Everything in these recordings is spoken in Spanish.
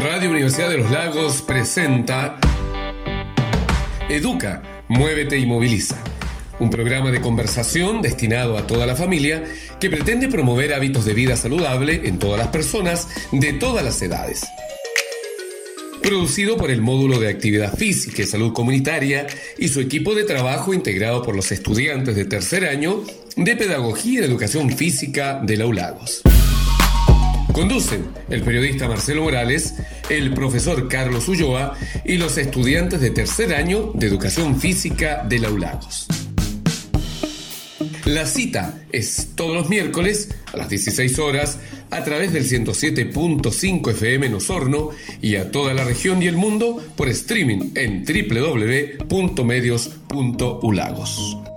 Radio Universidad de los Lagos presenta Educa, Muévete y Moviliza, un programa de conversación destinado a toda la familia que pretende promover hábitos de vida saludable en todas las personas de todas las edades. Producido por el módulo de actividad física y salud comunitaria y su equipo de trabajo integrado por los estudiantes de tercer año de Pedagogía y Educación Física de la ULAGOS. Conducen el periodista Marcelo Morales, el profesor Carlos Ulloa y los estudiantes de tercer año de Educación Física de Laulagos. La cita es todos los miércoles a las 16 horas a través del 107.5 FM en Osorno y a toda la región y el mundo por streaming en www.medios.ulagos.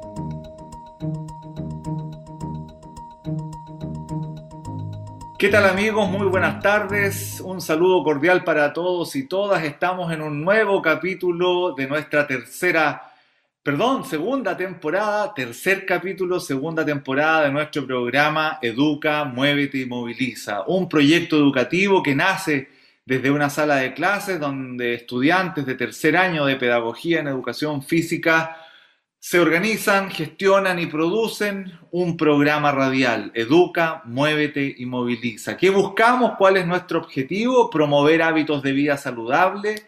¿Qué tal amigos? Muy buenas tardes. Un saludo cordial para todos y todas. Estamos en un nuevo capítulo de nuestra tercera, perdón, segunda temporada, tercer capítulo, segunda temporada de nuestro programa Educa, Muévete y Moviliza. Un proyecto educativo que nace desde una sala de clases donde estudiantes de tercer año de pedagogía en educación física se organizan, gestionan y producen un programa radial, Educa, Muévete y Moviliza. ¿Qué buscamos? ¿Cuál es nuestro objetivo? Promover hábitos de vida saludable,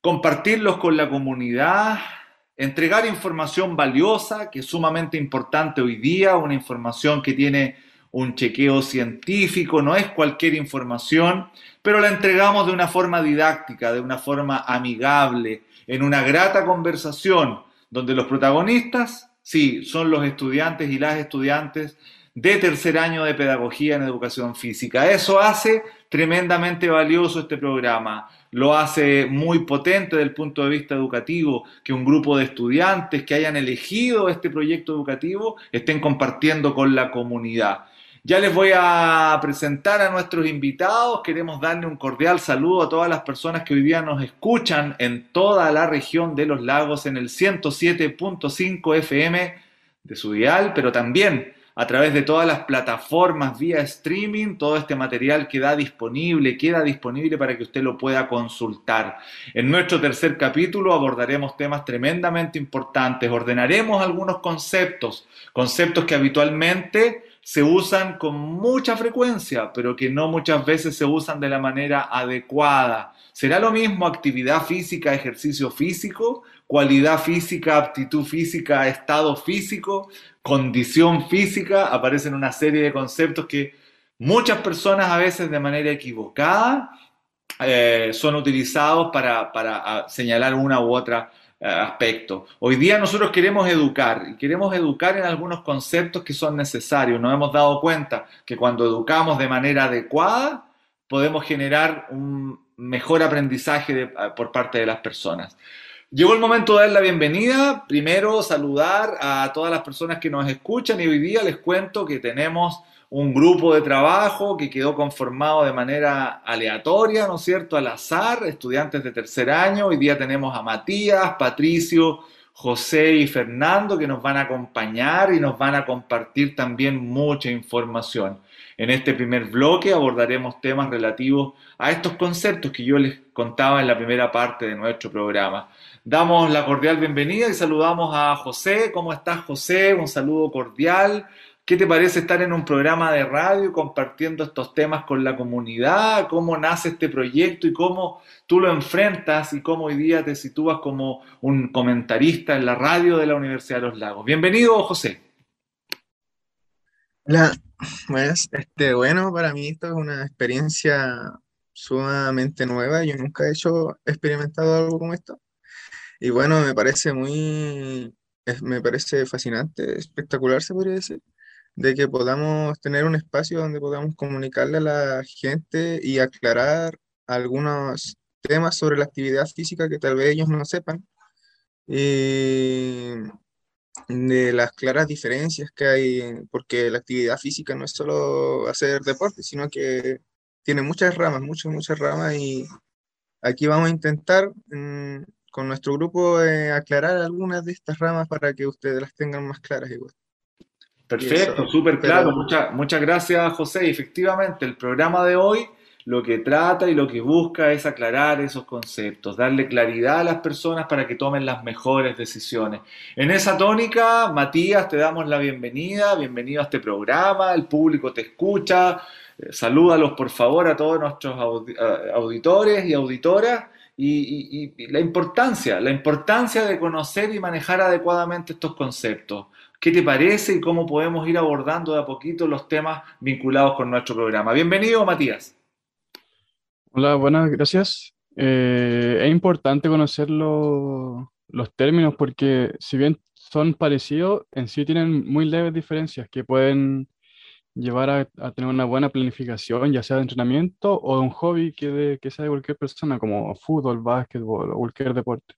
compartirlos con la comunidad, entregar información valiosa, que es sumamente importante hoy día, una información que tiene un chequeo científico, no es cualquier información, pero la entregamos de una forma didáctica, de una forma amigable, en una grata conversación donde los protagonistas, sí, son los estudiantes y las estudiantes de tercer año de pedagogía en educación física. Eso hace tremendamente valioso este programa. Lo hace muy potente desde el punto de vista educativo que un grupo de estudiantes que hayan elegido este proyecto educativo estén compartiendo con la comunidad. Ya les voy a presentar a nuestros invitados. Queremos darle un cordial saludo a todas las personas que hoy día nos escuchan en toda la región de los lagos en el 107.5 FM de su dial, pero también a través de todas las plataformas vía streaming, todo este material queda disponible, queda disponible para que usted lo pueda consultar. En nuestro tercer capítulo abordaremos temas tremendamente importantes, ordenaremos algunos conceptos, conceptos que habitualmente se usan con mucha frecuencia, pero que no muchas veces se usan de la manera adecuada. ¿Será lo mismo actividad física, ejercicio físico, cualidad física, aptitud física, estado físico, condición física? Aparecen una serie de conceptos que muchas personas a veces de manera equivocada eh, son utilizados para, para señalar una u otra eh. Hoy día nosotros queremos educar y queremos educar en algunos conceptos que son necesarios. Nos hemos dado cuenta que cuando educamos de manera adecuada podemos generar un mejor aprendizaje eh, por parte de las personas. Llegó el momento de dar la bienvenida. Primero saludar a todas las personas que nos escuchan y hoy día les cuento que tenemos un grupo de trabajo que quedó conformado de manera aleatoria, ¿no es cierto?, al azar, estudiantes de tercer año. Hoy día tenemos a Matías, Patricio, José y Fernando que nos van a acompañar y nos van a compartir también mucha información. En este primer bloque abordaremos temas relativos a estos conceptos que yo les contaba en la primera parte de nuestro programa. Damos la cordial bienvenida y saludamos a José. ¿Cómo estás, José? Un saludo cordial. ¿Qué te parece estar en un programa de radio compartiendo estos temas con la comunidad? ¿Cómo nace este proyecto y cómo tú lo enfrentas y cómo hoy día te sitúas como un comentarista en la radio de la Universidad de los Lagos? Bienvenido, José. Pues, este, bueno, para mí esto es una experiencia sumamente nueva. Yo nunca he hecho, experimentado algo como esto. Y bueno, me parece muy, me parece fascinante, espectacular, se podría decir de que podamos tener un espacio donde podamos comunicarle a la gente y aclarar algunos temas sobre la actividad física que tal vez ellos no sepan, y de las claras diferencias que hay, porque la actividad física no es solo hacer deporte, sino que tiene muchas ramas, muchas, muchas ramas, y aquí vamos a intentar mm, con nuestro grupo eh, aclarar algunas de estas ramas para que ustedes las tengan más claras igual. Perfecto, súper claro. Muchas, muchas gracias, José. Efectivamente, el programa de hoy lo que trata y lo que busca es aclarar esos conceptos, darle claridad a las personas para que tomen las mejores decisiones. En esa tónica, Matías, te damos la bienvenida, bienvenido a este programa, el público te escucha, eh, salúdalos por favor a todos nuestros auditores y auditoras y, la importancia, la importancia de conocer y manejar adecuadamente estos conceptos. ¿Qué te parece y cómo podemos ir abordando de a poquito los temas vinculados con nuestro programa? Bienvenido, Matías. Hola, buenas, gracias. Eh, es importante conocer los términos porque si bien son parecidos, en sí tienen muy leves diferencias que pueden llevar a, tener una buena planificación, ya sea de entrenamiento o de un hobby que, de, que sea de cualquier persona, como fútbol, básquetbol o cualquier deporte.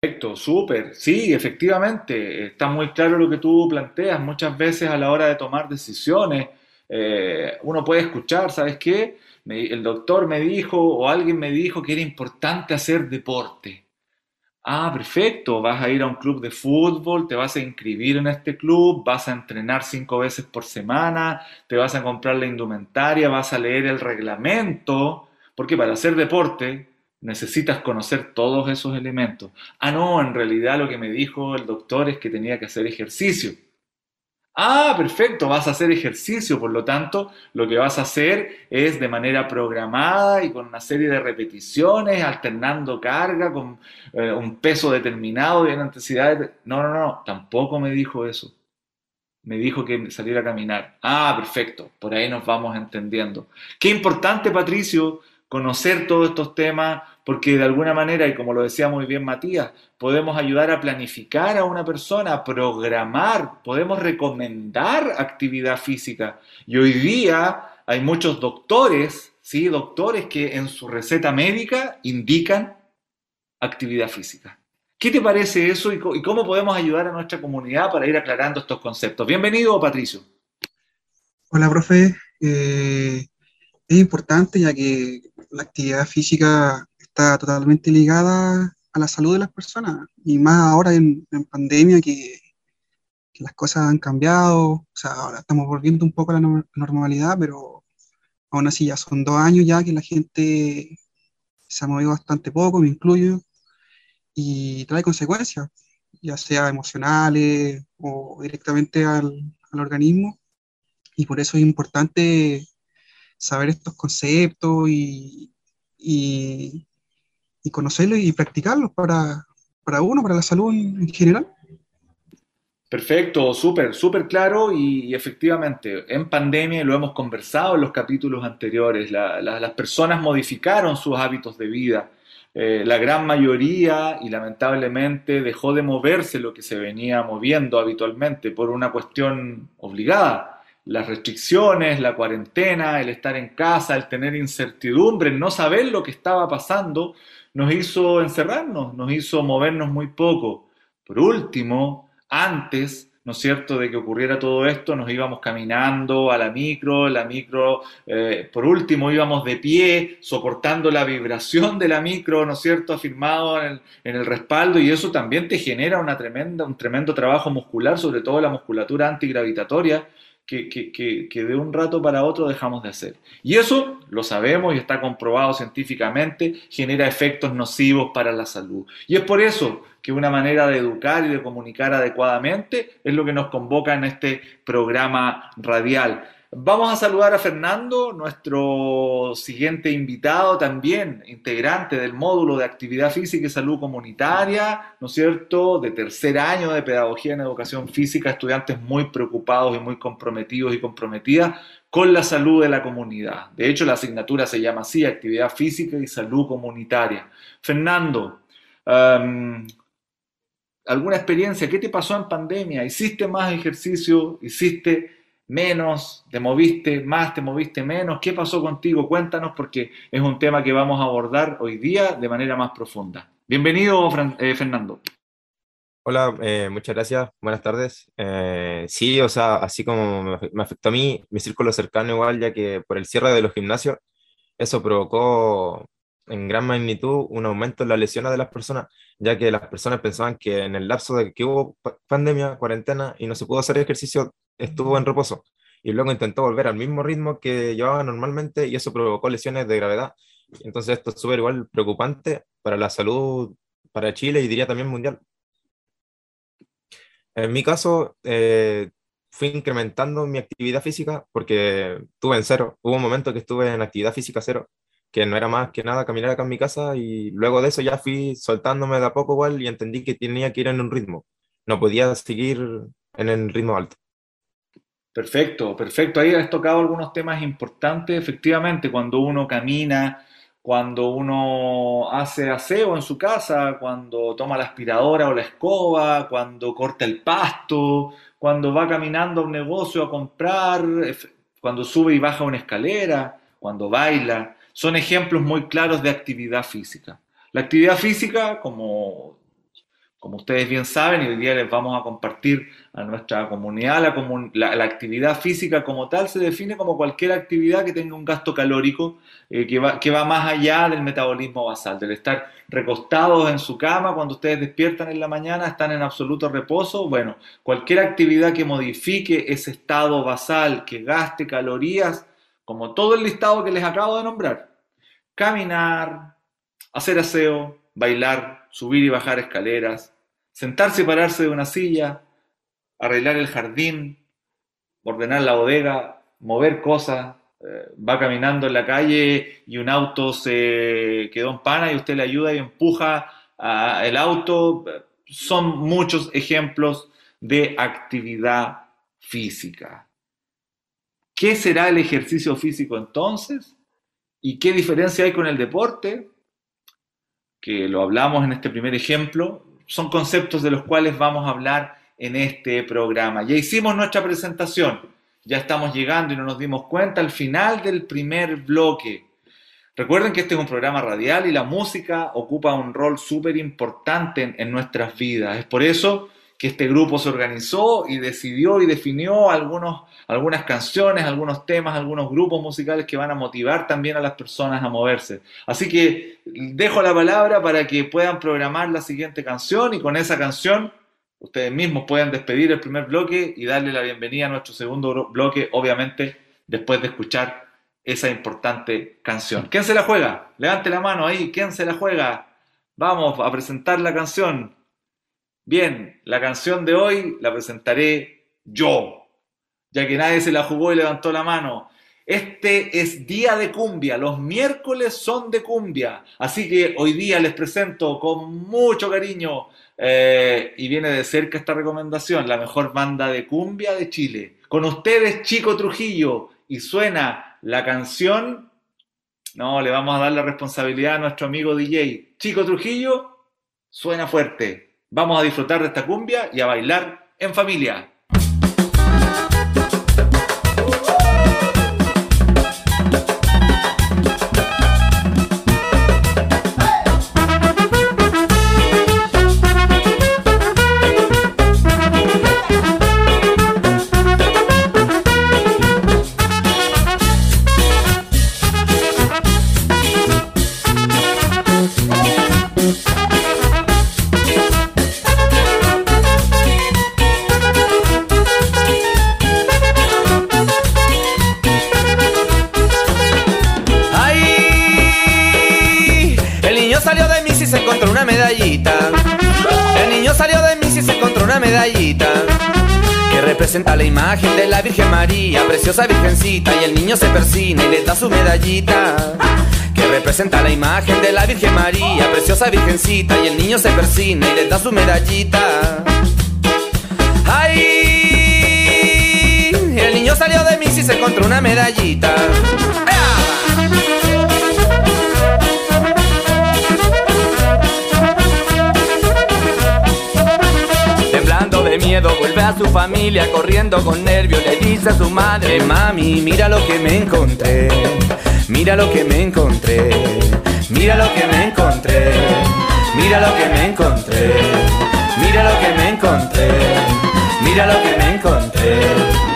Perfecto, súper. Sí, efectivamente, está muy claro lo que tú planteas. Muchas veces a la hora de tomar decisiones, eh, uno puede escuchar, ¿sabes qué? el doctor me dijo o alguien me dijo que era importante hacer deporte. Ah, perfecto, vas a ir a un club de fútbol, te vas a inscribir en este club, vas a entrenar cinco veces por semana, te vas a comprar la indumentaria, vas a leer el reglamento, porque para hacer deporte necesitas conocer todos esos elementos. Ah, no, en realidad lo que me dijo el doctor es que tenía que hacer ejercicio. Ah, perfecto, vas a hacer ejercicio, por lo tanto, lo que vas a hacer es de manera programada y con una serie de repeticiones, alternando carga con eh, un peso determinado y una intensidad. No, no, no, tampoco me dijo eso. Me dijo que saliera a caminar. Ah, perfecto, por ahí nos vamos entendiendo. Qué importante, Patricio, conocer todos estos temas, porque de alguna manera, y como lo decía muy bien Matías, podemos ayudar a planificar a una persona, a programar, podemos recomendar actividad física. Y hoy día hay muchos doctores, ¿sí? Doctores que en su receta médica indican actividad física. ¿Qué te parece eso y cómo podemos ayudar a nuestra comunidad para ir aclarando estos conceptos? Bienvenido, Patricio. Hola, profe. Eh, es importante ya que la actividad física está totalmente ligada a la salud de las personas y más ahora en, pandemia que, las cosas han cambiado, o sea, ahora estamos volviendo un poco a la normalidad, pero aún así ya son dos años ya que la gente se ha movido bastante poco, me incluyo, y trae consecuencias, ya sea emocionales o directamente al, al organismo, y por eso es importante saber estos conceptos y, y, conocerlos y practicarlos para, para, uno, para la salud en, general. Perfecto, súper, súper claro y, efectivamente, en pandemia, lo hemos conversado en los capítulos anteriores, las personas modificaron sus hábitos de vida. Eh, la gran mayoría, y lamentablemente, dejó de moverse lo que se venía moviendo habitualmente por una cuestión obligada las restricciones, la cuarentena, el estar en casa, el tener incertidumbre, el no saber lo que estaba pasando, nos hizo encerrarnos, nos hizo movernos muy poco. Por último, antes, ¿no es cierto?, de que ocurriera todo esto, nos íbamos caminando a la micro, la micro, eh, por último íbamos de pie, soportando la vibración de la micro, ¿no es cierto?, afirmado en el, en el respaldo, y eso también te genera una tremenda, un tremendo trabajo muscular, sobre todo la musculatura antigravitatoria, que, de un rato para otro dejamos de hacer. Y eso, lo sabemos y está comprobado científicamente, genera efectos nocivos para la salud. Y es por eso que una manera de educar y de comunicar adecuadamente es lo que nos convoca en este programa radial. Vamos a saludar a Fernando, nuestro siguiente invitado, también integrante del módulo de actividad física y salud comunitaria, ¿no es cierto?, de tercer año de pedagogía en educación física, estudiantes muy preocupados y muy comprometidos y comprometidas con la salud de la comunidad. De hecho, la asignatura se llama así, actividad física y salud comunitaria. Fernando, um, ¿alguna experiencia? ¿Qué te pasó en pandemia? ¿Hiciste más ejercicio? ¿Hiciste menos, te moviste más, te moviste menos, ¿qué pasó contigo? Cuéntanos porque es un tema que vamos a abordar hoy día de manera más profunda. Bienvenido, eh, Fernando. Hola, eh, muchas gracias, buenas tardes. Eh, sí, o sea, así como me afectó a mí, mi círculo cercano igual, ya que por el cierre de los gimnasios, eso provocó en gran magnitud un aumento en las lesiones de las personas, ya que las personas pensaban que en el lapso de que hubo pandemia, cuarentena y no se pudo hacer ejercicio, estuvo en reposo. y luego intentó volver al mismo ritmo que llevaba normalmente y eso provocó lesiones de gravedad. Entonces esto es súper igual preocupante para la salud, para Chile y diría también mundial. En mi caso, eh, fui incrementando mi actividad física porque tuve en cero. Hubo un momento que estuve en actividad física cero, que no era más que nada caminar acá en mi casa y luego de eso ya fui soltándome de a poco igual y entendí que tenía que ir en un ritmo. No podía seguir en el ritmo alto. Perfecto, perfecto. Ahí has tocado algunos temas importantes. Efectivamente, cuando uno camina, cuando uno hace aseo en su casa, cuando toma la aspiradora o la escoba, cuando corta el pasto, cuando va caminando a un negocio a comprar, cuando sube y baja una escalera, cuando baila. Son ejemplos muy claros de actividad física. La actividad física, como como ustedes bien saben, y hoy día les vamos a compartir a nuestra comunidad, la, actividad física como tal se define como cualquier actividad que tenga un gasto calórico eh, que, va, que va más allá del metabolismo basal, del estar recostados en su cama cuando ustedes despiertan en la mañana, están en absoluto reposo. Bueno, cualquier actividad que modifique ese estado basal, que gaste calorías, como todo el listado que les acabo de nombrar. Caminar, hacer aseo, bailar, subir y bajar escaleras, sentarse y pararse de una silla, arreglar el jardín, ordenar la bodega, mover cosas, eh, va caminando en la calle y un auto se quedó en pana y usted le ayuda y empuja el auto. Son muchos ejemplos de actividad física. ¿Qué será el ejercicio físico entonces? ¿Y qué diferencia hay con el deporte? Que lo hablamos en este primer ejemplo, son conceptos de los cuales vamos a hablar en este programa. Ya hicimos nuestra presentación, ya estamos llegando y no nos dimos cuenta al final del primer bloque. Recuerden que este es un programa radial y la música ocupa un rol súper importante en, en, nuestras vidas. Es por eso que este grupo se organizó y decidió y definió algunos, algunas canciones, algunos temas, algunos grupos musicales que van a motivar también a las personas a moverse. Así que dejo la palabra para que puedan programar la siguiente canción y con esa canción ustedes mismos pueden despedir el primer bloque y darle la bienvenida a nuestro segundo bloque, obviamente después de escuchar esa importante canción. ¿Quién se la juega? Levante la mano ahí, ¿quién se la juega? Vamos a presentar la canción. Bien, la canción de hoy la presentaré yo, ya que nadie se la jugó y levantó la mano. Este es día de cumbia, los miércoles son de cumbia, así que hoy día les presento con mucho cariño eh, y viene de cerca esta recomendación, la mejor banda de cumbia de Chile. Con ustedes, Chico Trujillo, y suena la canción, no, le vamos a dar la responsabilidad a nuestro amigo DJ. Chico Trujillo, suena fuerte. Vamos a disfrutar de esta cumbia y a bailar en familia. Imagen de la Virgen María, preciosa Virgencita, y el niño se persina y le da su medallita. ¡Ay! El niño salió de mí y se encontró una medallita. miedo vuelve a su familia corriendo con nervios le dice a su madre mami mira lo que me encontré mira lo que me encontré mira lo que me encontré. Mira lo que me encontré. Mira lo que me encontré. Mira lo que me encontré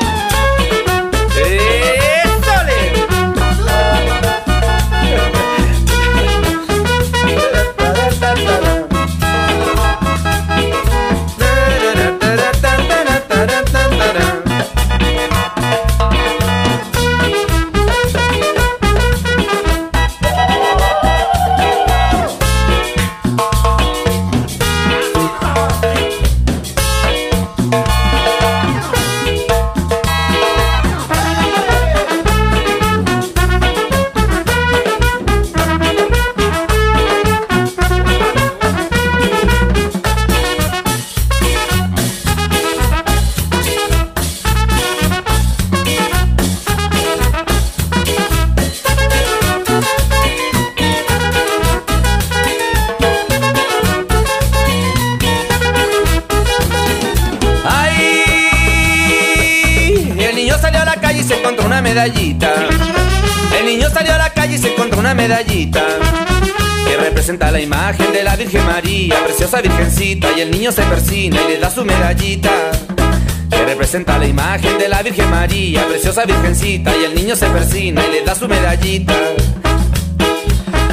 preciosa virgencita, y el niño se persina y le da su medallita.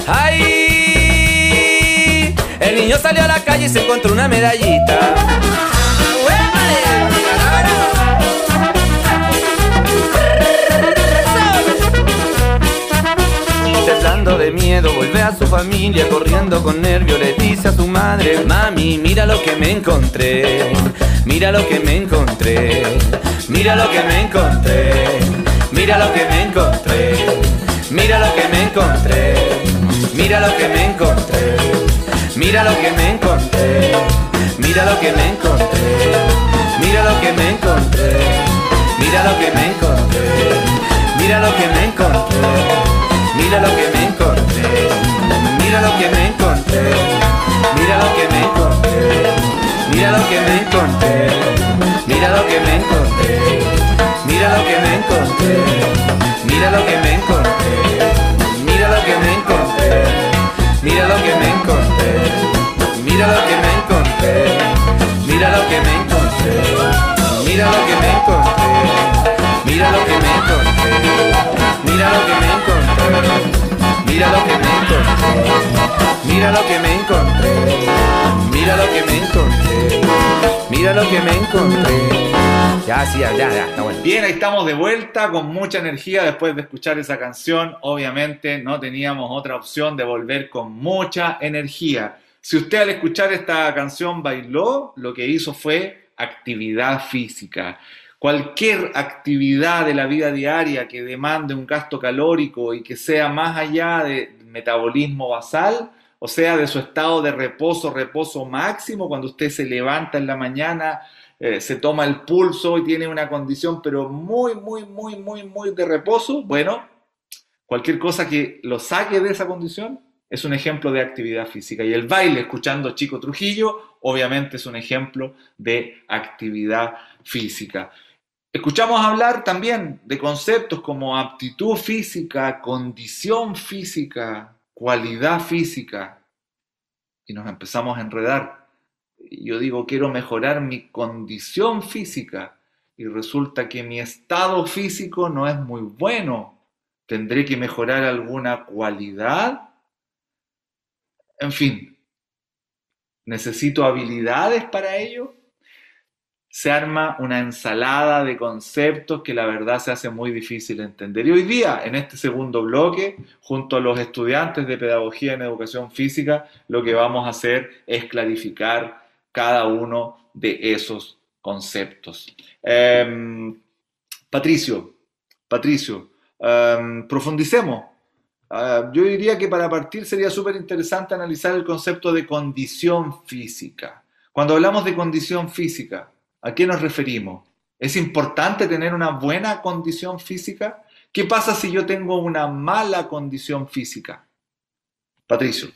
¡Ay! El niño salió a la calle y se encontró una medallita. Temblando de miedo, vuelve a su familia, corriendo con nervio, le dice a su madre, mami, mira lo que me encontré, mira lo que me encontré, mira lo que me encontré, mira lo que me encontré, mira lo que me encontré, mira lo que me encontré, mira lo que me encontré, mira lo que me encontré, mira lo que me encontré, mira lo que me encontré, mira lo que me encontré. Mira lo que me encontré, mira lo que me encontré, mira lo que me encontré, mira lo que me encontré, mira lo que me encontré, mira lo que me encontré, mira lo que me encontré, mira lo que me encontré, mira lo que me encontré, mira lo que me encontré, mira lo que me encontré, mira lo que me encontré, mira lo que me encontré. Mira lo que me encontré, mira lo que me encontré, mira lo que me encontré, mira lo que me encontré, mira lo que me encontré. Ya, sí, ya, ya, está bueno. Bien, ahí estamos de vuelta con mucha energía después de escuchar esa canción. Obviamente no teníamos otra opción de volver con mucha energía. Si usted al escuchar esta canción bailó, lo que hizo fue actividad física. Cualquier actividad de la vida diaria que demande un gasto calórico y que sea más allá de metabolismo basal, o sea, de su estado de reposo, reposo máximo, cuando usted se levanta en la mañana, eh, se toma el pulso y tiene una condición, pero muy, muy, muy, muy, muy de reposo, bueno, cualquier cosa que lo saque de esa condición es un ejemplo de actividad física. Y el baile, escuchando Chico Trujillo, obviamente es un ejemplo de actividad física. Escuchamos hablar también de conceptos como aptitud física, condición física, cualidad física, y nos empezamos a enredar. Yo digo, quiero mejorar mi condición física, y resulta que mi estado físico no es muy bueno. ¿Tendré que mejorar alguna cualidad? En fin, ¿necesito habilidades para ello? Se arma una ensalada de conceptos que la verdad se hace muy difícil de entender. Y hoy día, en este segundo bloque, junto a los estudiantes de Pedagogía en Educación Física, lo que vamos a hacer es clarificar cada uno de esos conceptos. Em, Patricio, Patricio, em, profundicemos. Ah, yo diría que para partir sería súper interesante analizar el concepto de condición física. Cuando hablamos de condición física, ¿A qué nos referimos? ¿Es importante tener una buena condición física? ¿Qué pasa si yo tengo una mala condición física? Patricio.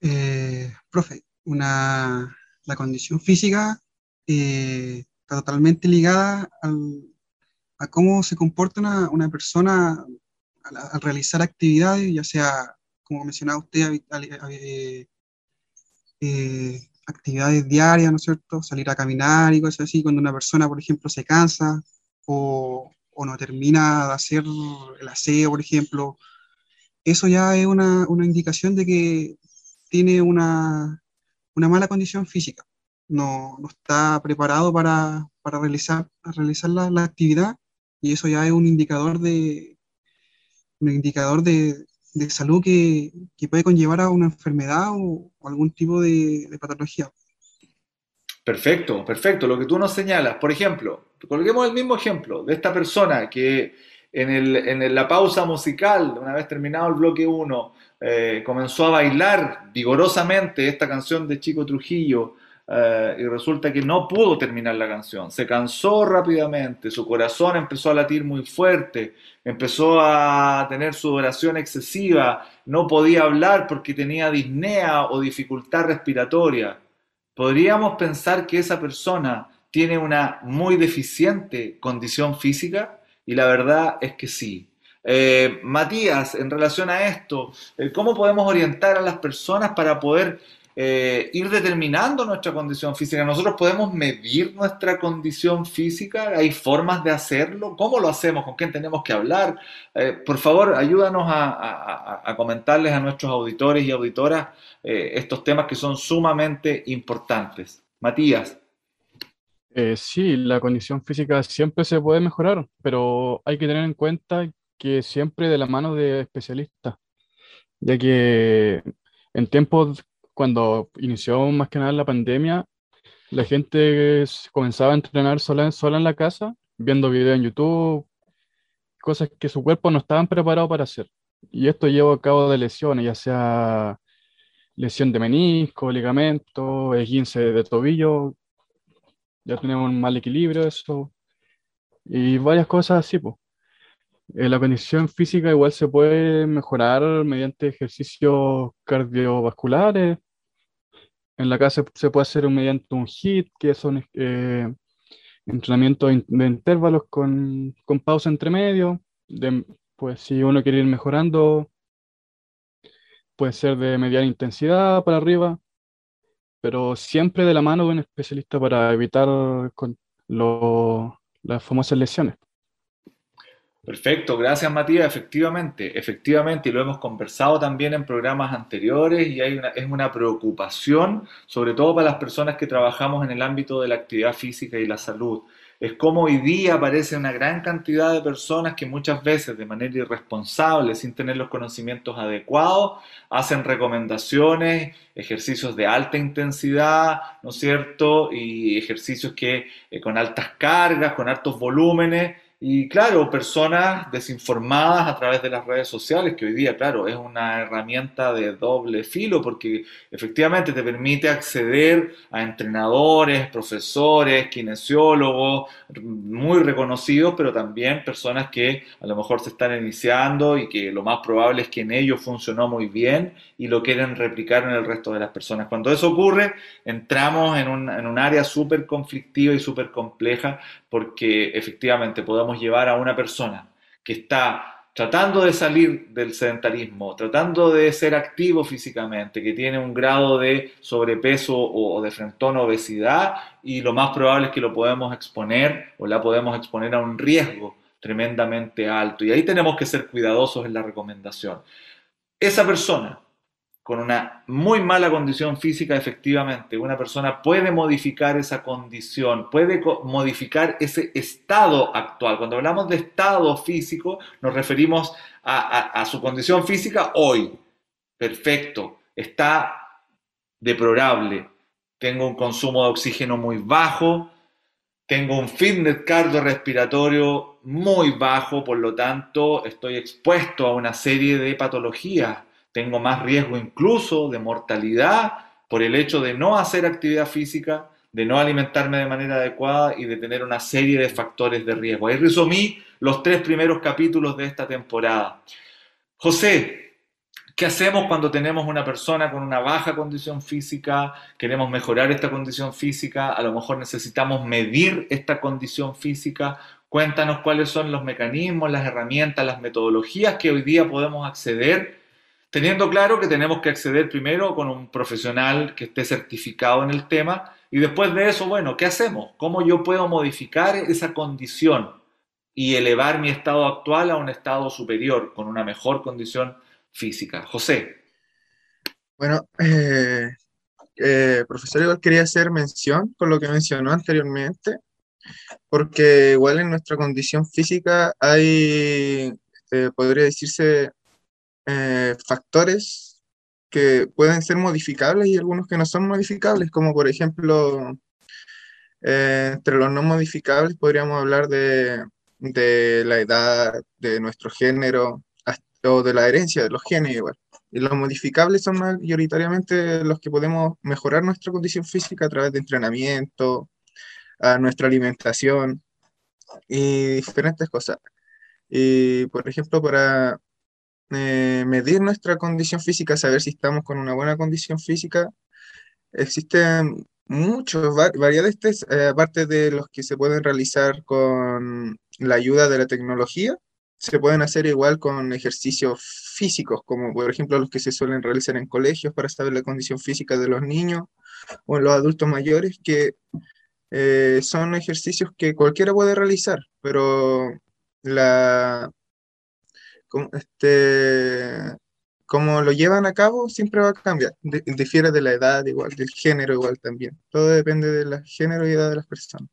Eh, profe, la condición física eh, está totalmente ligada a cómo se comporta una, persona al, realizar actividades, ya sea, como mencionaba usted, eh, actividades diarias, ¿no es cierto? Salir a caminar y cosas así, cuando una persona, por ejemplo, se cansa o, no termina de hacer el aseo, por ejemplo, eso ya es una, indicación de que tiene una, mala condición física. No, está preparado para, realizar, realizar la, actividad y eso ya es un indicador de, un indicador de, de salud que, puede conllevar a una enfermedad o, algún tipo de, patología. Perfecto, perfecto. Lo que tú nos señalas, por ejemplo, coloquemos el mismo ejemplo de esta persona que en, la pausa musical, una vez terminado el bloque 1, eh, comenzó a bailar vigorosamente esta canción de Chico Trujillo eh, y resulta que no pudo terminar la canción. Se cansó rápidamente, su corazón empezó a latir muy fuerte, empezó a tener sudoración excesiva, no podía hablar porque tenía disnea o dificultad respiratoria. Podríamos pensar que esa persona tiene una muy deficiente condición física Y la verdad es que sí. Eh, Matías, en relación a esto, eh, ¿cómo podemos orientar a las personas para poder eh, ir determinando nuestra condición física? ¿Nosotros podemos medir nuestra condición física? ¿Hay formas de hacerlo? ¿Cómo lo hacemos? ¿Con quién tenemos que hablar? por favor, ayúdanos a, comentarles a nuestros auditores y auditoras estos temas que son sumamente importantes. Matías. sí, la condición física siempre se puede mejorar, pero hay que tener en cuenta que siempre de la mano de especialistas, ya que en tiempos cuando inició más que nada la pandemia, la gente comenzaba a entrenar sola, sola en la casa, viendo videos en YouTube, cosas que su cuerpo no estaban preparado para hacer. Y esto lleva a cabo de lesiones, ya sea lesión de menisco, ligamento, esguince de tobillo, ya tenemos un mal equilibrio, eso, y varias cosas así, pues. Eh, la condición física igual se puede mejorar mediante ejercicios cardiovasculares. En la casa se puede hacer mediante un HIIT, que son eh, entrenamientos de intervalos con, pausa entre medio. pues si uno quiere ir mejorando, puede ser de mediana intensidad para arriba, pero siempre de la mano de un especialista para evitar con las famosas lesiones. Perfecto, gracias Matías. Efectivamente, efectivamente, y lo hemos conversado también en programas anteriores y es una preocupación, sobre todo para las personas que trabajamos en el ámbito de la actividad física y la salud. Es como hoy día aparece una gran cantidad de personas que muchas veces de manera irresponsable, sin tener los conocimientos adecuados, hacen recomendaciones, ejercicios de alta intensidad, ¿no es cierto? Y ejercicios que eh, con altas cargas, con altos volúmenes, y claro, personas desinformadas a través de las redes sociales, que hoy día, claro, es una herramienta de doble filo porque efectivamente te permite acceder a entrenadores, profesores, kinesiólogos, muy reconocidos, pero también personas que a lo mejor se están iniciando y que lo más probable es que en ellos funcionó muy bien y lo quieren replicar en el resto de las personas. Cuando eso ocurre, entramos en un, en un área súper conflictiva y súper compleja porque efectivamente podemos llevar a una persona que está tratando de salir del sedentarismo, tratando de ser activo físicamente, que tiene un grado de sobrepeso o de frentón obesidad y lo más probable es que lo podemos exponer o la podemos exponer a un riesgo tremendamente alto. Y ahí tenemos que ser cuidadosos en la recomendación. Esa persona con una muy mala condición física, efectivamente, una persona puede modificar esa condición, puede modificar ese estado actual. Cuando hablamos de estado físico, nos referimos a, su condición física hoy. Perfecto, está deplorable. Tengo un consumo de oxígeno muy bajo, tengo un fitness cardiorrespiratorio muy bajo, por lo tanto, estoy expuesto a una serie de patologías tengo más riesgo incluso de mortalidad por el hecho de no hacer actividad física, de no alimentarme de manera adecuada y de tener una serie de factores de riesgo. Ahí resumí los tres primeros capítulos de esta temporada. José, ¿qué hacemos cuando tenemos una persona con una baja condición física? Queremos mejorar esta condición física, a lo mejor necesitamos medir esta condición física. Cuéntanos cuáles son los mecanismos, las herramientas, las metodologías que hoy día podemos acceder teniendo claro que tenemos que acceder primero con un profesional que esté certificado en el tema y después de eso, bueno, ¿qué hacemos? ¿Cómo yo puedo modificar esa condición y elevar mi estado actual a un estado superior con una mejor condición física? José. Bueno, eh, eh, profesor, igual quería hacer mención con lo que mencionó anteriormente, porque igual en nuestra condición física hay, este, podría decirse, eh, factores que pueden ser modificables y algunos que no son modificables, como por ejemplo, eh, entre los no modificables podríamos hablar de, de, la edad, de nuestro género o de la herencia de los genes igual. Y los modificables son mayoritariamente los que podemos mejorar nuestra condición física a través de entrenamiento, a nuestra alimentación y diferentes cosas. Y por ejemplo, para eh, medir nuestra condición física, saber si estamos con una buena condición física, existen muchos, variedades de test, eh, aparte de los que se pueden realizar con la ayuda de la tecnología, se pueden hacer igual con ejercicios físicos, como por ejemplo los que se suelen realizar en colegios para saber la condición física de los niños o los adultos mayores, que eh, son ejercicios que cualquiera puede realizar, pero la, este, como lo llevan a cabo siempre va a cambiar, difiere de la edad igual, del género igual también, todo depende del género y edad de las personas.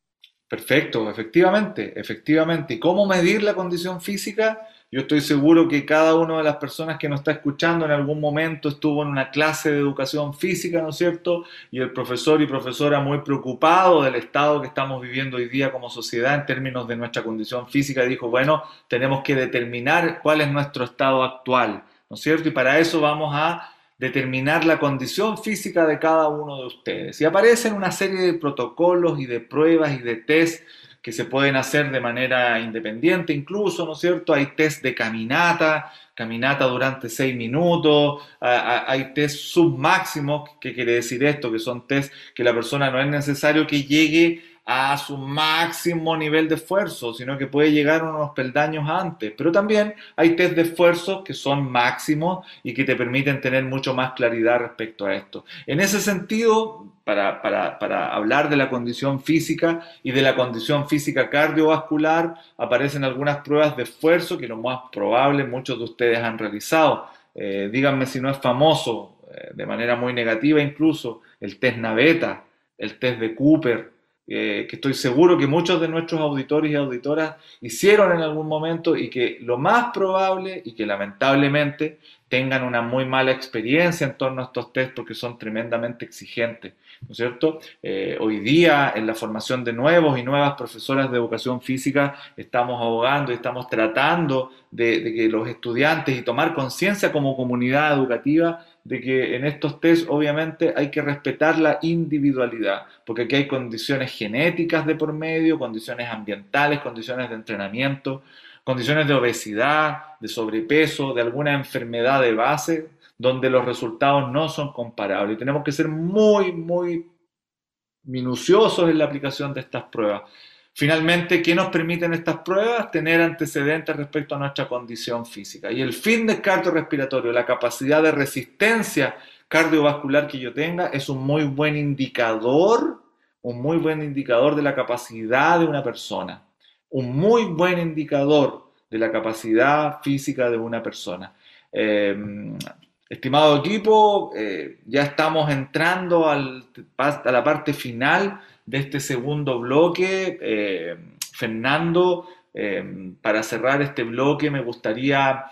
Perfecto, efectivamente, efectivamente. ¿Y cómo medir la condición física? Yo estoy seguro que cada una de las personas que nos está escuchando en algún momento estuvo en una clase de educación física, ¿no es cierto? Y el profesor y profesora muy preocupado del estado que estamos viviendo hoy día como sociedad en términos de nuestra condición física dijo, bueno, tenemos que determinar cuál es nuestro estado actual, ¿no es cierto? Y para eso vamos a determinar la condición física de cada uno de ustedes. Y aparecen una serie de protocolos y de pruebas y de test que se pueden hacer de manera independiente incluso, ¿no es cierto? Hay test de caminata, caminata durante seis minutos, hay test submáximos, ¿qué quiere decir esto? Que son test que la persona no es necesario que llegue a su máximo nivel de esfuerzo, sino que puede llegar unos peldaños antes. Pero también hay test de esfuerzo que son máximos y que te permiten tener mucho más claridad respecto a esto. En ese sentido, para, para, hablar de la condición física y de la condición física cardiovascular, aparecen algunas pruebas de esfuerzo que lo más probable muchos de ustedes han realizado. Eh, díganme si no es famoso, eh, de manera muy negativa incluso, el test Naveta, el test de Cooper, eh, que estoy seguro que muchos de nuestros auditores y auditoras hicieron en algún momento y que lo más probable y que lamentablemente tengan una muy mala experiencia en torno a estos test porque son tremendamente exigentes, ¿no es cierto? Eh, hoy día en la formación de nuevos y nuevas profesoras de educación física estamos abogando y estamos tratando de, de que los estudiantes y tomar conciencia como comunidad educativa de que en estos test obviamente hay que respetar la individualidad, porque aquí hay condiciones genéticas de por medio, condiciones ambientales, condiciones de entrenamiento, condiciones de obesidad, de sobrepeso, de alguna enfermedad de base, donde los resultados no son comparables. Y tenemos que ser muy, muy minuciosos en la aplicación de estas pruebas. Finalmente, ¿qué nos permiten estas pruebas? Tener antecedentes respecto a nuestra condición física. Y el fin del cardiorrespiratorio, la capacidad de resistencia cardiovascular que yo tenga, es un muy buen indicador, un muy buen indicador de la capacidad de una persona. Un muy buen indicador de la capacidad física de una persona. Em, estimado equipo, eh, ya estamos entrando a la parte final de este segundo bloque. Eh, Fernando, eh, para cerrar este bloque me gustaría,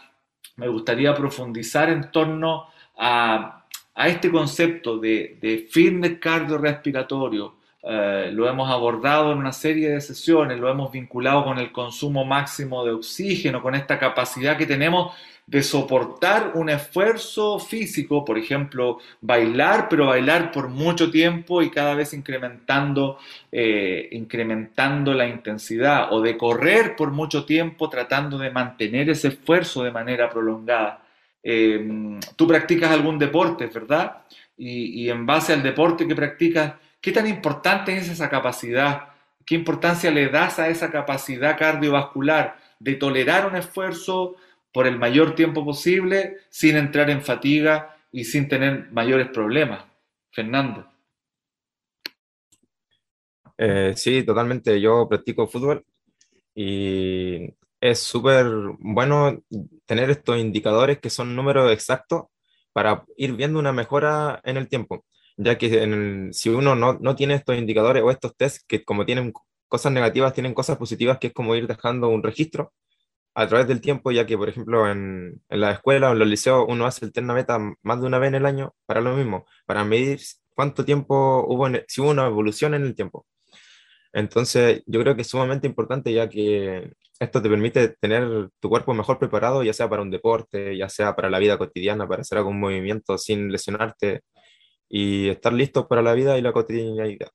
me gustaría profundizar en torno a, este concepto de, de fitness cardiorrespiratorio. Lo hemos abordado en una serie de sesiones, lo hemos vinculado con el consumo máximo de oxígeno, con esta capacidad que tenemos de soportar un esfuerzo físico, por ejemplo, bailar, pero bailar por mucho tiempo y cada vez incrementando, eh, incrementando la intensidad, o de correr por mucho tiempo tratando de mantener ese esfuerzo de manera prolongada. Eh, tú practicas algún deporte, ¿verdad? Y en base al deporte que practicas, ¿qué tan importante es esa capacidad? ¿Qué importancia le das a esa capacidad cardiovascular de tolerar un esfuerzo, por el mayor tiempo posible sin entrar en fatiga y sin tener mayores problemas. Fernando. Eh, sí, totalmente. Yo practico fútbol y es súper bueno tener estos indicadores que son números exactos para ir viendo una mejora en el tiempo, ya que si uno no, no, tiene estos indicadores o estos tests que como tienen cosas negativas, tienen cosas positivas, que es como ir dejando un registro, a través del tiempo, ya que, por ejemplo, en, en la escuela o en los liceos uno hace el Ternameta más de una vez en el año para lo mismo, para medir cuánto tiempo hubo, si hubo una evolución en el tiempo. Entonces, yo creo que es sumamente importante ya que esto te permite tener tu cuerpo mejor preparado, ya sea para un deporte, ya sea para la vida cotidiana, para hacer algún movimiento sin lesionarte y estar listo para la vida y la cotidianidad.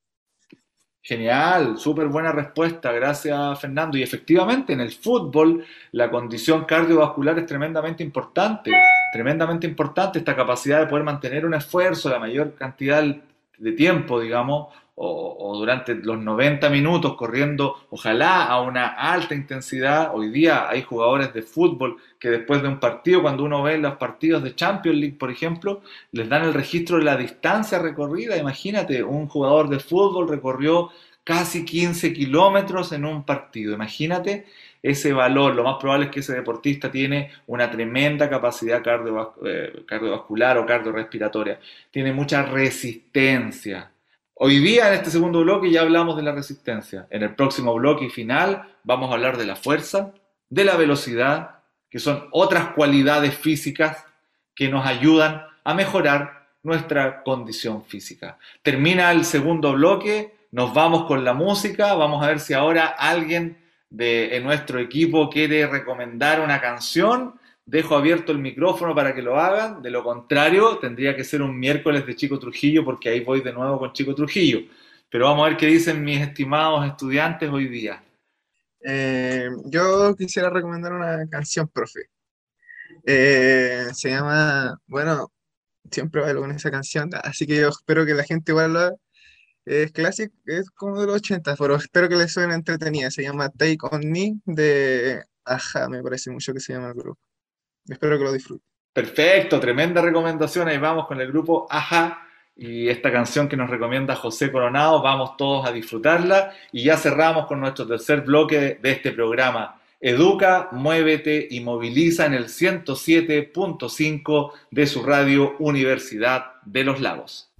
Genial, súper buena respuesta, gracias Fernando. Y efectivamente en el fútbol la condición cardiovascular es tremendamente importante, tremendamente importante esta capacidad de poder mantener un esfuerzo la mayor cantidad de tiempo, digamos, o, durante los 90 minutos corriendo, ojalá a una alta intensidad. Hoy día hay jugadores de fútbol que después de un partido, cuando uno ve los partidos de Champions League, por ejemplo, les dan el registro de la distancia recorrida. Imagínate, un jugador de fútbol recorrió casi 15 kilómetros en un partido. Imagínate ese valor. Lo más probable es que ese deportista tiene una tremenda capacidad eh, cardiovascular o cardiorrespiratoria. Tiene mucha resistencia. Hoy día, en este segundo bloque, ya hablamos de la resistencia. En el próximo bloque final vamos a hablar de la fuerza, de la velocidad, que son otras cualidades físicas que nos ayudan a mejorar nuestra condición física. Termina el segundo bloque, nos vamos con la música, vamos a ver si ahora alguien de nuestro equipo quiere recomendar una canción dejo abierto el micrófono para que lo hagan, de lo contrario tendría que ser un miércoles de Chico Trujillo porque ahí voy de nuevo con Chico Trujillo. Pero vamos a ver qué dicen mis estimados estudiantes hoy día. Eh, yo quisiera recomendar una canción, profe. Eh, se llama, bueno, siempre bailo con esa canción, así que yo espero que la gente igual lo es clásico, es como de los 80, pero espero que les suene entretenida. Se llama Take On Me de Aja, me parece mucho que se llama el grupo. Espero que lo disfruten. Perfecto, tremenda recomendación. Ahí vamos con el grupo Aja y esta canción que nos recomienda José Coronado. Vamos todos a disfrutarla y ya cerramos con nuestro tercer bloque de este programa. Educa, muévete y moviliza en el 107.5 de su radio Universidad de los Lagos.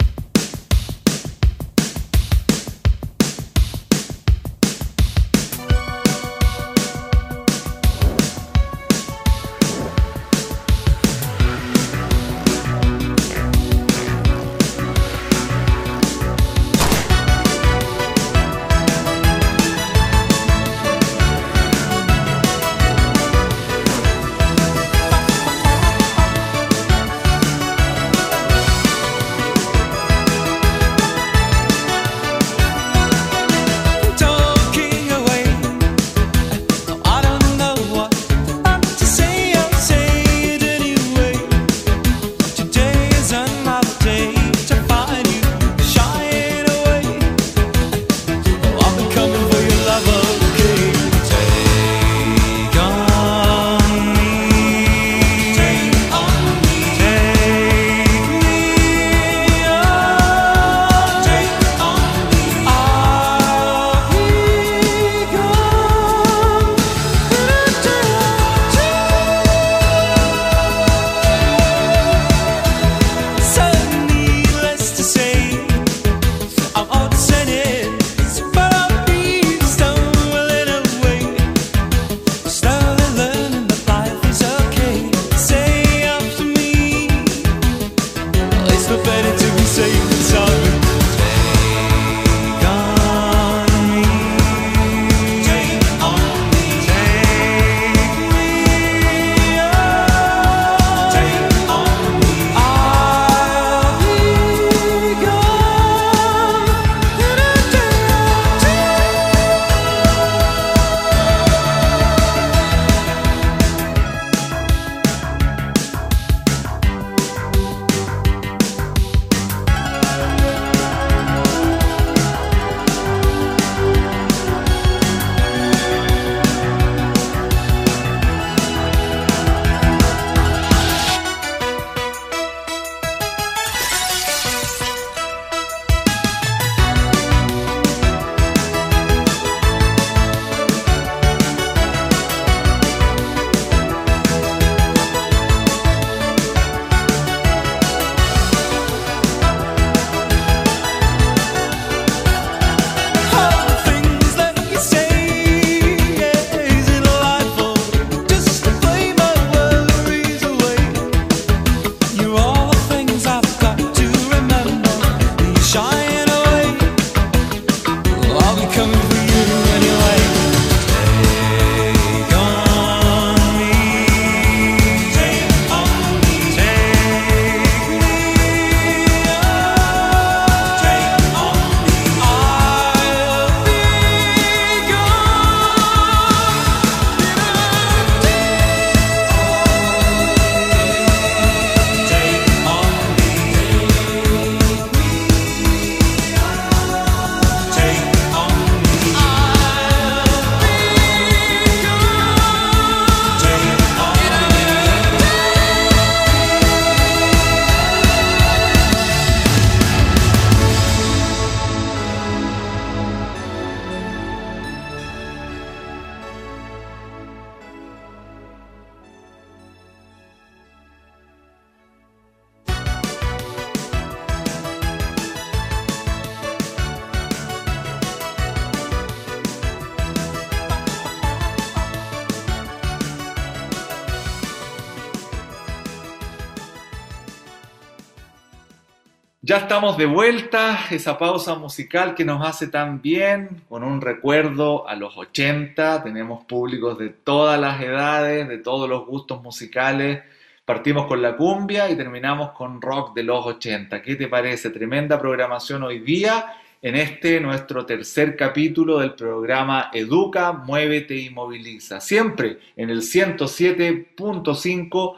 Ya estamos de vuelta, esa pausa musical que nos hace tan bien, con un recuerdo a los 80, tenemos públicos de todas las edades, de todos los gustos musicales, partimos con la cumbia y terminamos con rock de los 80. ¿Qué te parece? Tremenda programación hoy día en este nuestro tercer capítulo del programa Educa, Muévete y Moviliza, siempre en el 107.5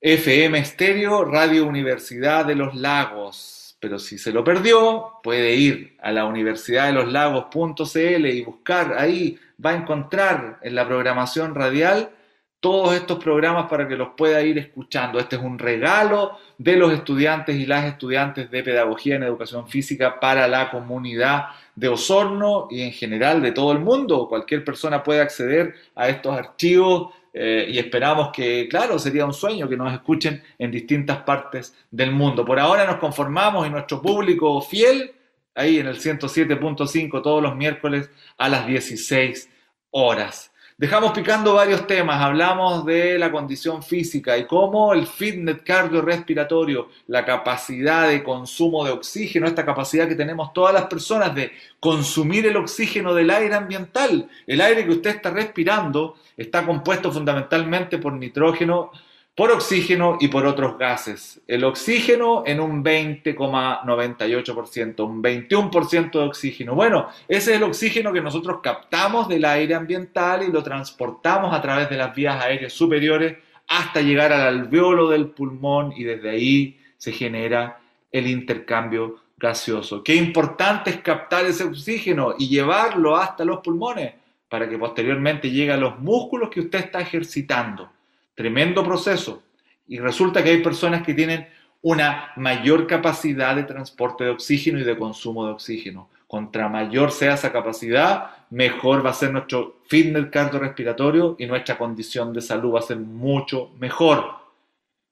FM Estéreo, Radio Universidad de los Lagos pero si se lo perdió, puede ir a la universidad de los lagos.cl y buscar ahí, va a encontrar en la programación radial todos estos programas para que los pueda ir escuchando. Este es un regalo de los estudiantes y las estudiantes de Pedagogía en Educación Física para la comunidad de Osorno y en general de todo el mundo. Cualquier persona puede acceder a estos archivos eh, y esperamos que, claro, sería un sueño que nos escuchen en distintas partes del mundo. Por ahora nos conformamos y nuestro público fiel, ahí en el 107.5 todos los miércoles a las 16 horas. Dejamos picando varios temas, hablamos de la condición física y cómo el fitness cardiorrespiratorio, la capacidad de consumo de oxígeno, esta capacidad que tenemos todas las personas de consumir el oxígeno del aire ambiental. El aire que usted está respirando está compuesto fundamentalmente por nitrógeno, por oxígeno y por otros gases. El oxígeno en un 20,98%, un 21% de oxígeno. Bueno, ese es el oxígeno que nosotros captamos del aire ambiental y lo transportamos a través de las vías aéreas superiores hasta llegar al alveolo del pulmón y desde ahí se genera el intercambio gaseoso. Qué importante es captar ese oxígeno y llevarlo hasta los pulmones para que posteriormente llegue a los músculos que usted está ejercitando. Tremendo proceso. Y resulta que hay personas que tienen una mayor capacidad de transporte de oxígeno y de consumo de oxígeno. Contra mayor sea esa capacidad, mejor va a ser nuestro fitness cardiorrespiratorio y nuestra condición de salud va a ser mucho mejor.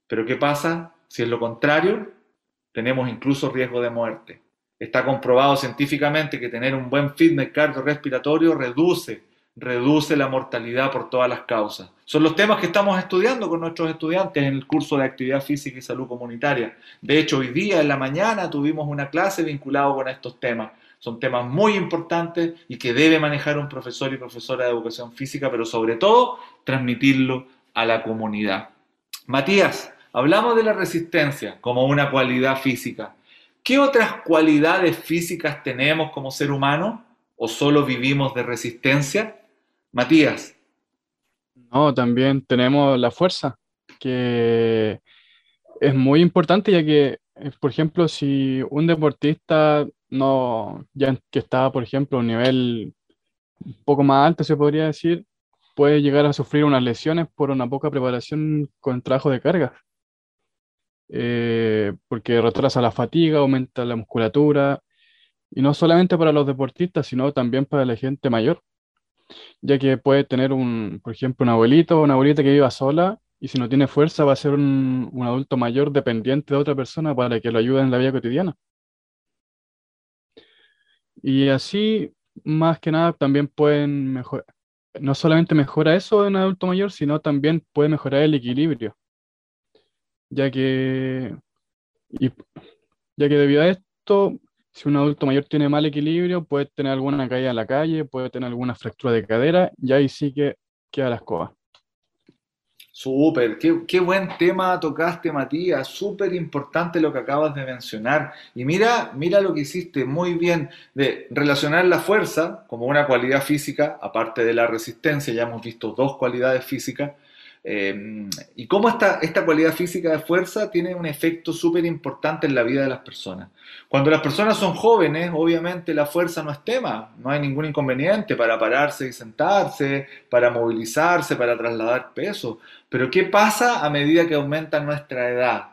Pero ¿qué pasa si es lo contrario? Tenemos incluso riesgo de muerte. Está comprobado científicamente que tener un buen fitness cardiorrespiratorio reduce reduce la mortalidad por todas las causas. Son los temas que estamos estudiando con nuestros estudiantes en el curso de actividad física y salud comunitaria. De hecho, hoy día en la mañana tuvimos una clase vinculada con estos temas. Son temas muy importantes y que debe manejar un profesor y profesora de educación física, pero sobre todo transmitirlo a la comunidad. Matías, hablamos de la resistencia como una cualidad física. ¿Qué otras cualidades físicas tenemos como ser humano? ¿O solo vivimos de resistencia? Matías. No, también tenemos la fuerza, que es muy importante ya que, eh, por ejemplo, si un deportista no, ya que está, por ejemplo, a un nivel un poco más alto, se podría decir, puede llegar a sufrir unas lesiones por una poca preparación con trabajo de carga. Eh, porque retrasa la fatiga, aumenta la musculatura, y no solamente para los deportistas, sino también para la gente mayor ya que puede tener un, por ejemplo, un abuelito o una abuelita que viva sola y si no tiene fuerza va a ser un, adulto mayor dependiente de otra persona para que lo ayude en la vida cotidiana. Y así, más que nada, también pueden mejorar, no solamente mejora eso en un adulto mayor, sino también puede mejorar el equilibrio, ya que, ya que debido a esto si un adulto mayor tiene mal equilibrio, puede tener alguna caída en la calle, puede tener alguna fractura de cadera, y ahí sí que queda la escoba. Súper, qué, buen tema tocaste, Matías. Súper importante lo que acabas de mencionar. Y mira, mira lo que hiciste muy bien de relacionar la fuerza como una cualidad física, aparte de la resistencia, ya hemos visto dos cualidades físicas, Em, y cómo esta, esta cualidad física de fuerza tiene un efecto súper importante en la vida de las personas. Cuando las personas son jóvenes, obviamente la fuerza no es tema, no hay ningún inconveniente para pararse y sentarse, para movilizarse, para trasladar peso. Pero ¿qué pasa a medida que aumenta nuestra edad?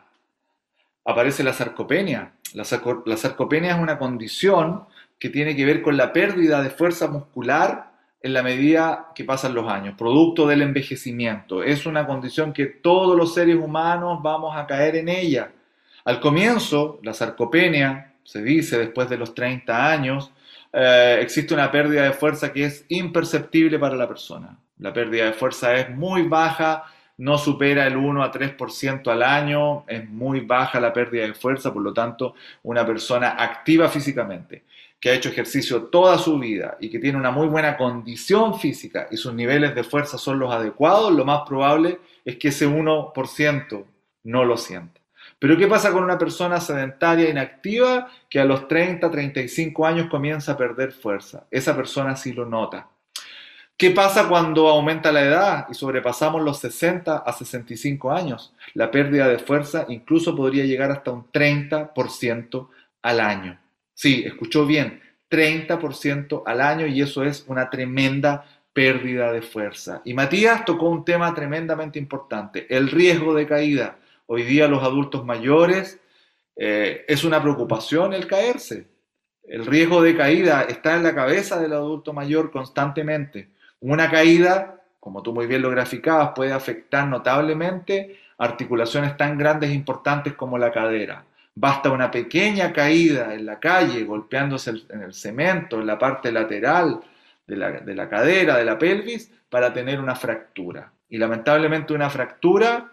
Aparece la sarcopenia. La, la sarcopenia es una condición que tiene que ver con la pérdida de fuerza muscular en la medida que pasan los años, producto del envejecimiento. Es una condición que todos los seres humanos vamos a caer en ella. Al comienzo, la sarcopenia, se dice después de los 30 años, eh, existe una pérdida de fuerza que es imperceptible para la persona. La pérdida de fuerza es muy baja, no supera el 1 a 3% al año, es muy baja la pérdida de fuerza, por lo tanto, una persona activa físicamente, que ha hecho ejercicio toda su vida y que tiene una muy buena condición física y sus niveles de fuerza son los adecuados, lo más probable es que ese 1% no lo sienta. Pero ¿qué pasa con una persona sedentaria inactiva que a los 30, 35 años comienza a perder fuerza? Esa persona sí lo nota. ¿Qué pasa cuando aumenta la edad y sobrepasamos los 60 a 65 años? La pérdida de fuerza incluso podría llegar hasta un 30% al año. Sí, escuchó bien, 30% al año y eso es una tremenda pérdida de fuerza. Y Matías tocó un tema tremendamente importante, el riesgo de caída. Hoy día los adultos mayores eh, es una preocupación el caerse. El riesgo de caída está en la cabeza del adulto mayor constantemente. Una caída, como tú muy bien lo graficabas, puede afectar notablemente articulaciones tan grandes e importantes como la cadera. Basta una pequeña caída en la calle, golpeándose en el cemento, en la parte lateral de la, de la cadera, de la pelvis, para tener una fractura. Y lamentablemente una fractura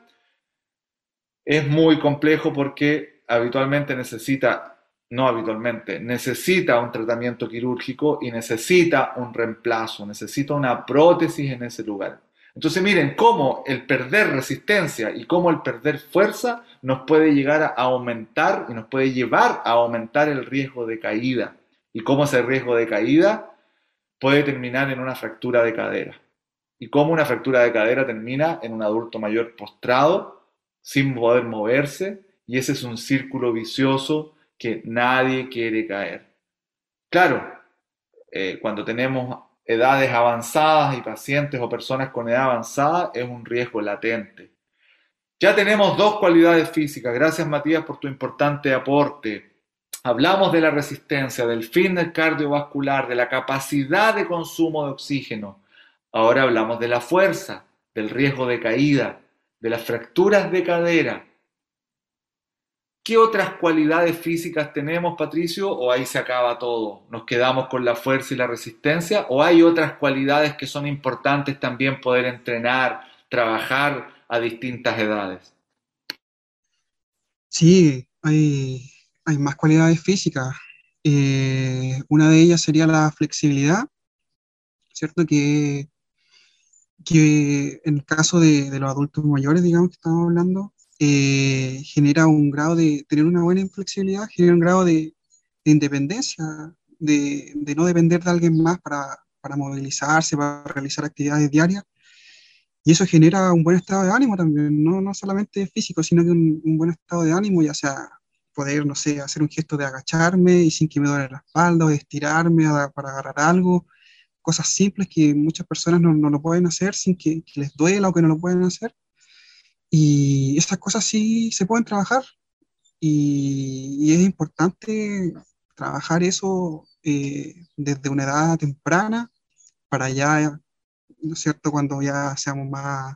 es muy complejo porque habitualmente necesita, no habitualmente, necesita un tratamiento quirúrgico y necesita un reemplazo, necesita una prótesis en ese lugar. Entonces miren cómo el perder resistencia y cómo el perder fuerza nos puede llegar a aumentar y nos puede llevar a aumentar el riesgo de caída. Y cómo ese riesgo de caída puede terminar en una fractura de cadera. Y cómo una fractura de cadera termina en un adulto mayor postrado sin poder moverse y ese es un círculo vicioso que nadie quiere caer. Claro, eh, cuando tenemos edades avanzadas y pacientes o personas con edad avanzada es un riesgo latente. Ya tenemos dos cualidades físicas. Gracias Matías por tu importante aporte. Hablamos de la resistencia, del fitness cardiovascular, de la capacidad de consumo de oxígeno. Ahora hablamos de la fuerza, del riesgo de caída, de las fracturas de cadera. ¿Qué otras cualidades físicas tenemos, Patricio? ¿O ahí se acaba todo? ¿Nos quedamos con la fuerza y la resistencia? ¿O hay otras cualidades que son importantes también poder entrenar, trabajar a distintas edades? Sí, hay, hay más cualidades físicas. Eh, una de ellas sería la flexibilidad, ¿cierto? Que que en el caso de, los adultos mayores, digamos que estamos hablando, eh, genera un grado de tener una buena flexibilidad, genera un grado de, independencia, de, no depender de alguien más para, movilizarse, para realizar actividades diarias. Y eso genera un buen estado de ánimo también, no, no solamente físico, sino que un, buen estado de ánimo, ya sea poder, no sé, hacer un gesto de agacharme y sin que me duele la espalda, o de estirarme para agarrar algo, cosas simples que muchas personas no, no lo pueden hacer sin que, les duela o que no lo pueden hacer. Y esas cosas sí se pueden trabajar. Y, es importante trabajar eso eh, desde una edad temprana para ya, ¿no es cierto?, cuando ya seamos más,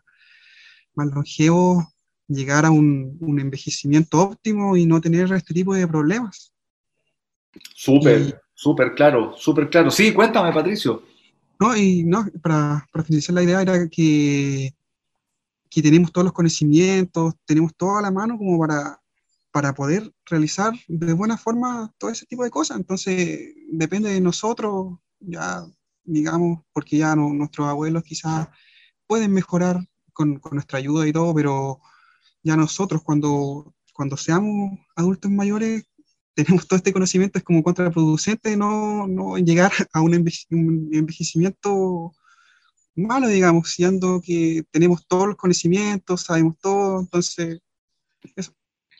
más longevos, llegar a un, un envejecimiento óptimo y no tener este tipo de problemas. Súper, súper claro, súper claro. Sí, cuéntame, Patricio. No, y no, para, para finalizar la idea era que, que tenemos todos los conocimientos, tenemos todo a la mano como para, para poder realizar de buena forma todo ese tipo de cosas. Entonces, depende de nosotros, ya digamos, porque ya nuestros abuelos quizás pueden mejorar con, nuestra ayuda y todo, pero ya nosotros cuando, cuando seamos adultos mayores tenemos todo este conocimiento, es como contraproducente no, no llegar a un, envejecimiento malo, digamos, siendo que tenemos todos los conocimientos, sabemos todo, entonces, eso.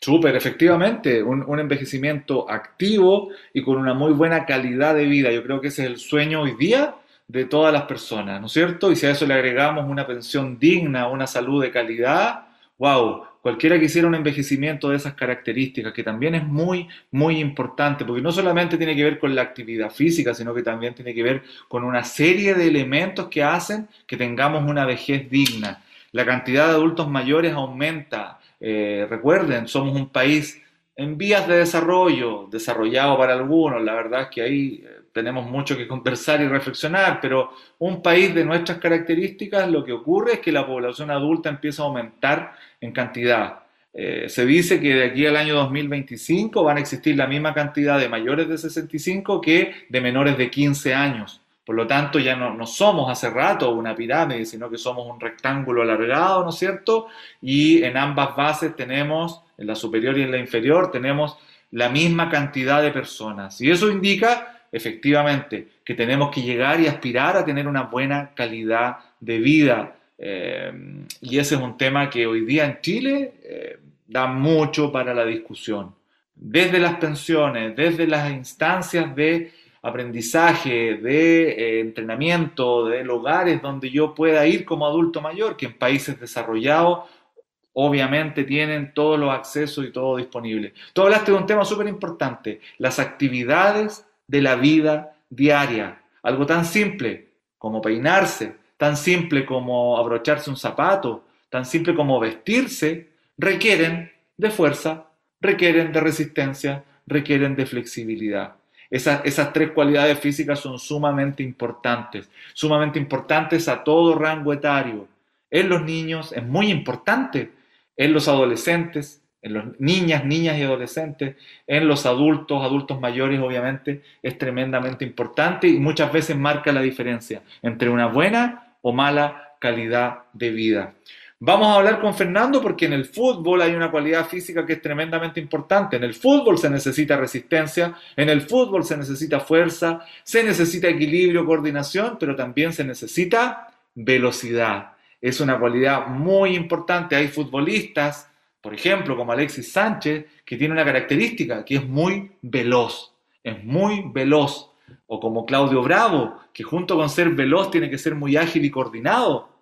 Súper, efectivamente, un, envejecimiento activo y con una muy buena calidad de vida. Yo creo que ese es el sueño hoy día de todas las personas, ¿no es cierto? Y si a eso le agregamos una pensión digna, una salud de calidad, wow, cualquiera que hiciera un envejecimiento de esas características, que también es muy, muy importante, porque no solamente tiene que ver con la actividad física, sino que también tiene que ver con una serie de elementos que hacen que tengamos una vejez digna. La cantidad de adultos mayores aumenta. Eh, recuerden, somos un país en vías de desarrollo, desarrollado para algunos, la verdad es que ahí eh, tenemos mucho que conversar y reflexionar, pero un país de nuestras características lo que ocurre es que la población adulta empieza a aumentar en cantidad. Eh, se dice que de aquí al año 2025 van a existir la misma cantidad de mayores de 65 que de menores de 15 años. Por lo tanto, ya no, no, somos hace rato una pirámide, sino que somos un rectángulo alargado, ¿no es cierto? Y en ambas bases tenemos, en la superior y en la inferior, tenemos la misma cantidad de personas. Y eso indica, efectivamente, que tenemos que llegar y aspirar a tener una buena calidad de vida. Eh, y ese es un tema que hoy día en Chile eh, da mucho para la discusión. Desde las pensiones, desde las instancias de aprendizaje, de eh, entrenamiento, de lugares donde yo pueda ir como adulto mayor, que en países desarrollados obviamente tienen todos los accesos y todo disponible. Tú hablaste de un tema súper importante, las actividades de la vida diaria. Algo tan simple como peinarse, tan simple como abrocharse un zapato, tan simple como vestirse, requieren de fuerza, requieren de resistencia, requieren de flexibilidad. Esas, tres cualidades físicas son sumamente importantes, sumamente importantes a todo rango etario. En los niños es muy importante, en los adolescentes, en los niñas, niñas y adolescentes, en los adultos, adultos mayores obviamente, es tremendamente importante y muchas veces marca la diferencia entre una buena o mala calidad de vida. Vamos a hablar con Fernando porque en el fútbol hay una cualidad física que es tremendamente importante. En el fútbol se necesita resistencia, en el fútbol se necesita fuerza, se necesita equilibrio, coordinación, pero también se necesita velocidad. Es una cualidad muy importante. Hay futbolistas, por ejemplo, como Alexis Sánchez, que tiene una característica, que es muy veloz. Es muy veloz. O como Claudio Bravo, que junto con ser veloz tiene que ser muy ágil y coordinado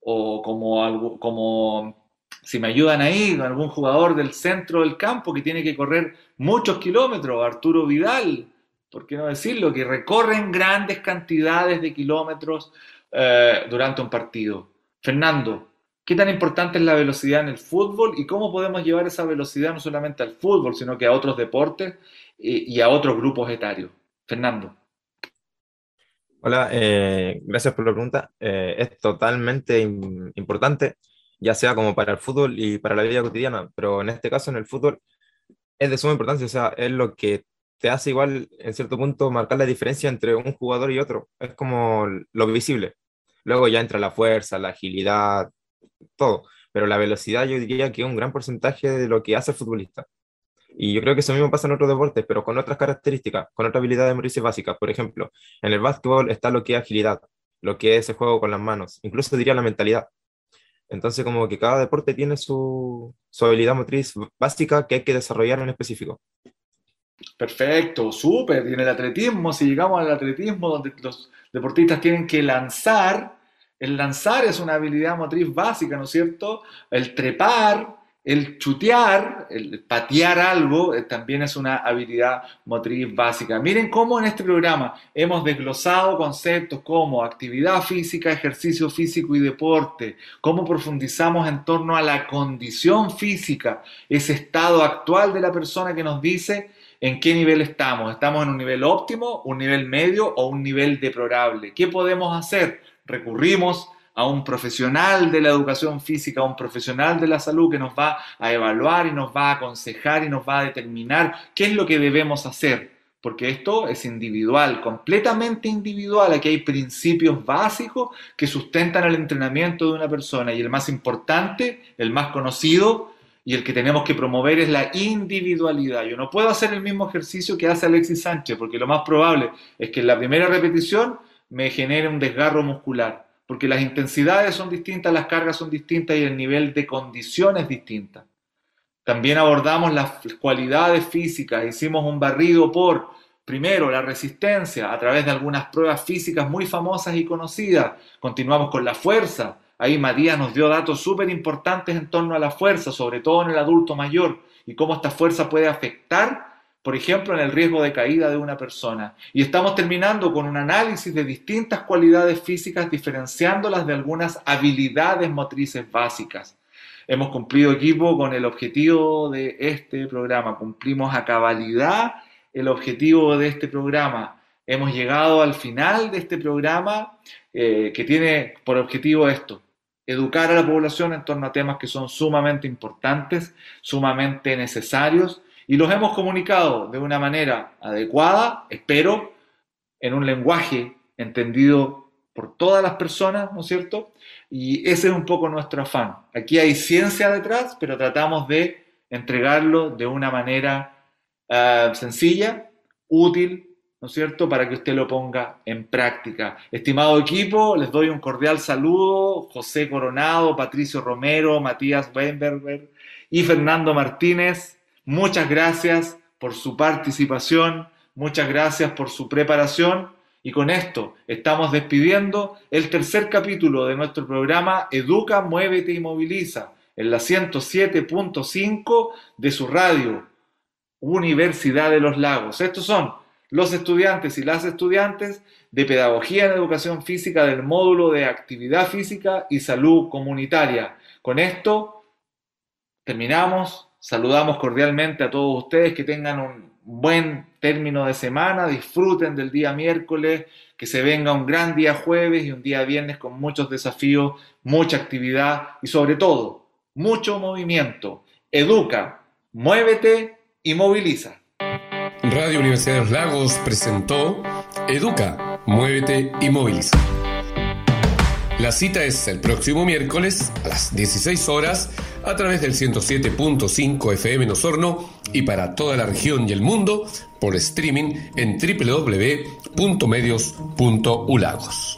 o como, algo, como si me ayudan ahí, algún jugador del centro del campo que tiene que correr muchos kilómetros, Arturo Vidal, ¿por qué no decirlo? Que recorren grandes cantidades de kilómetros eh, durante un partido. Fernando, ¿qué tan importante es la velocidad en el fútbol y cómo podemos llevar esa velocidad no solamente al fútbol, sino que a otros deportes y, a otros grupos etarios? Fernando. Hola, eh, gracias por la pregunta. Eh, es totalmente importante, ya sea como para el fútbol y para la vida cotidiana, pero en este caso en el fútbol es de suma importancia, o sea, es lo que te hace igual en cierto punto marcar la diferencia entre un jugador y otro, es como lo visible. Luego ya entra la fuerza, la agilidad, todo, pero la velocidad yo diría que es un gran porcentaje de lo que hace el futbolista. Y yo creo que eso mismo pasa en otros deportes, pero con otras características, con otras habilidades motrices básicas. Por ejemplo, en el básquetbol está lo que es agilidad, lo que es el juego con las manos, incluso diría la mentalidad. Entonces, como que cada deporte tiene su, su habilidad motriz básica que hay que desarrollar en específico. Perfecto, súper. Y en el atletismo, si llegamos al atletismo donde los deportistas tienen que lanzar, el lanzar es una habilidad motriz básica, ¿no es cierto? El trepar, el chutear, el patear algo, eh, también es una habilidad motriz básica. Miren cómo en este programa hemos desglosado conceptos como actividad física, ejercicio físico y deporte, cómo profundizamos en torno a la condición física, ese estado actual de la persona que nos dice en qué nivel estamos. ¿Estamos en un nivel óptimo, un nivel medio o un nivel deplorable? ¿Qué podemos hacer? Recurrimos a un profesional de la educación física, a un profesional de la salud que nos va a evaluar y nos va a aconsejar y nos va a determinar qué es lo que debemos hacer. Porque esto es individual, completamente individual. Aquí hay principios básicos que sustentan el entrenamiento de una persona. Y el más importante, el más conocido y el que tenemos que promover es la individualidad. Yo no puedo hacer el mismo ejercicio que hace Alexis Sánchez, porque lo más probable es que en la primera repetición me genere un desgarro muscular porque las intensidades son distintas, las cargas son distintas y el nivel de condición es distinta. También abordamos las cualidades físicas, hicimos un barrido por, primero, la resistencia a través de algunas pruebas físicas muy famosas y conocidas. Continuamos con la fuerza. Ahí Matías nos dio datos súper importantes en torno a la fuerza, sobre todo en el adulto mayor, y cómo esta fuerza puede afectar por ejemplo, en el riesgo de caída de una persona. Y estamos terminando con un análisis de distintas cualidades físicas, diferenciándolas de algunas habilidades motrices básicas. Hemos cumplido equipo con el objetivo de este programa, cumplimos a cabalidad el objetivo de este programa. Hemos llegado al final de este programa eh, que tiene por objetivo esto, educar a la población en torno a temas que son sumamente importantes, sumamente necesarios, y los hemos comunicado de una manera adecuada, espero, en un lenguaje entendido por todas las personas, ¿no es cierto? Y ese es un poco nuestro afán. Aquí hay ciencia detrás, pero tratamos de entregarlo de una manera uh, sencilla, útil, ¿no es cierto?, para que usted lo ponga en práctica. Estimado equipo, les doy un cordial saludo. José Coronado, Patricio Romero, Matías Weinberger y Fernando Martínez. Muchas gracias por su participación, muchas gracias por su preparación. Y con esto estamos despidiendo el tercer capítulo de nuestro programa Educa, Muévete y Moviliza en la 107.5 de su radio Universidad de los Lagos. Estos son los estudiantes y las estudiantes de Pedagogía en Educación Física del módulo de Actividad Física y Salud Comunitaria. Con esto terminamos. Saludamos cordialmente a todos ustedes que tengan un buen término de semana, disfruten del día miércoles, que se venga un gran día jueves y un día viernes con muchos desafíos, mucha actividad y sobre todo mucho movimiento. Educa, muévete y moviliza. Radio Universidad de los Lagos presentó Educa, muévete y moviliza. La cita es el próximo miércoles a las 16 horas a través del 107.5 FM en Osorno y para toda la región y el mundo por streaming en www.medios.ulagos.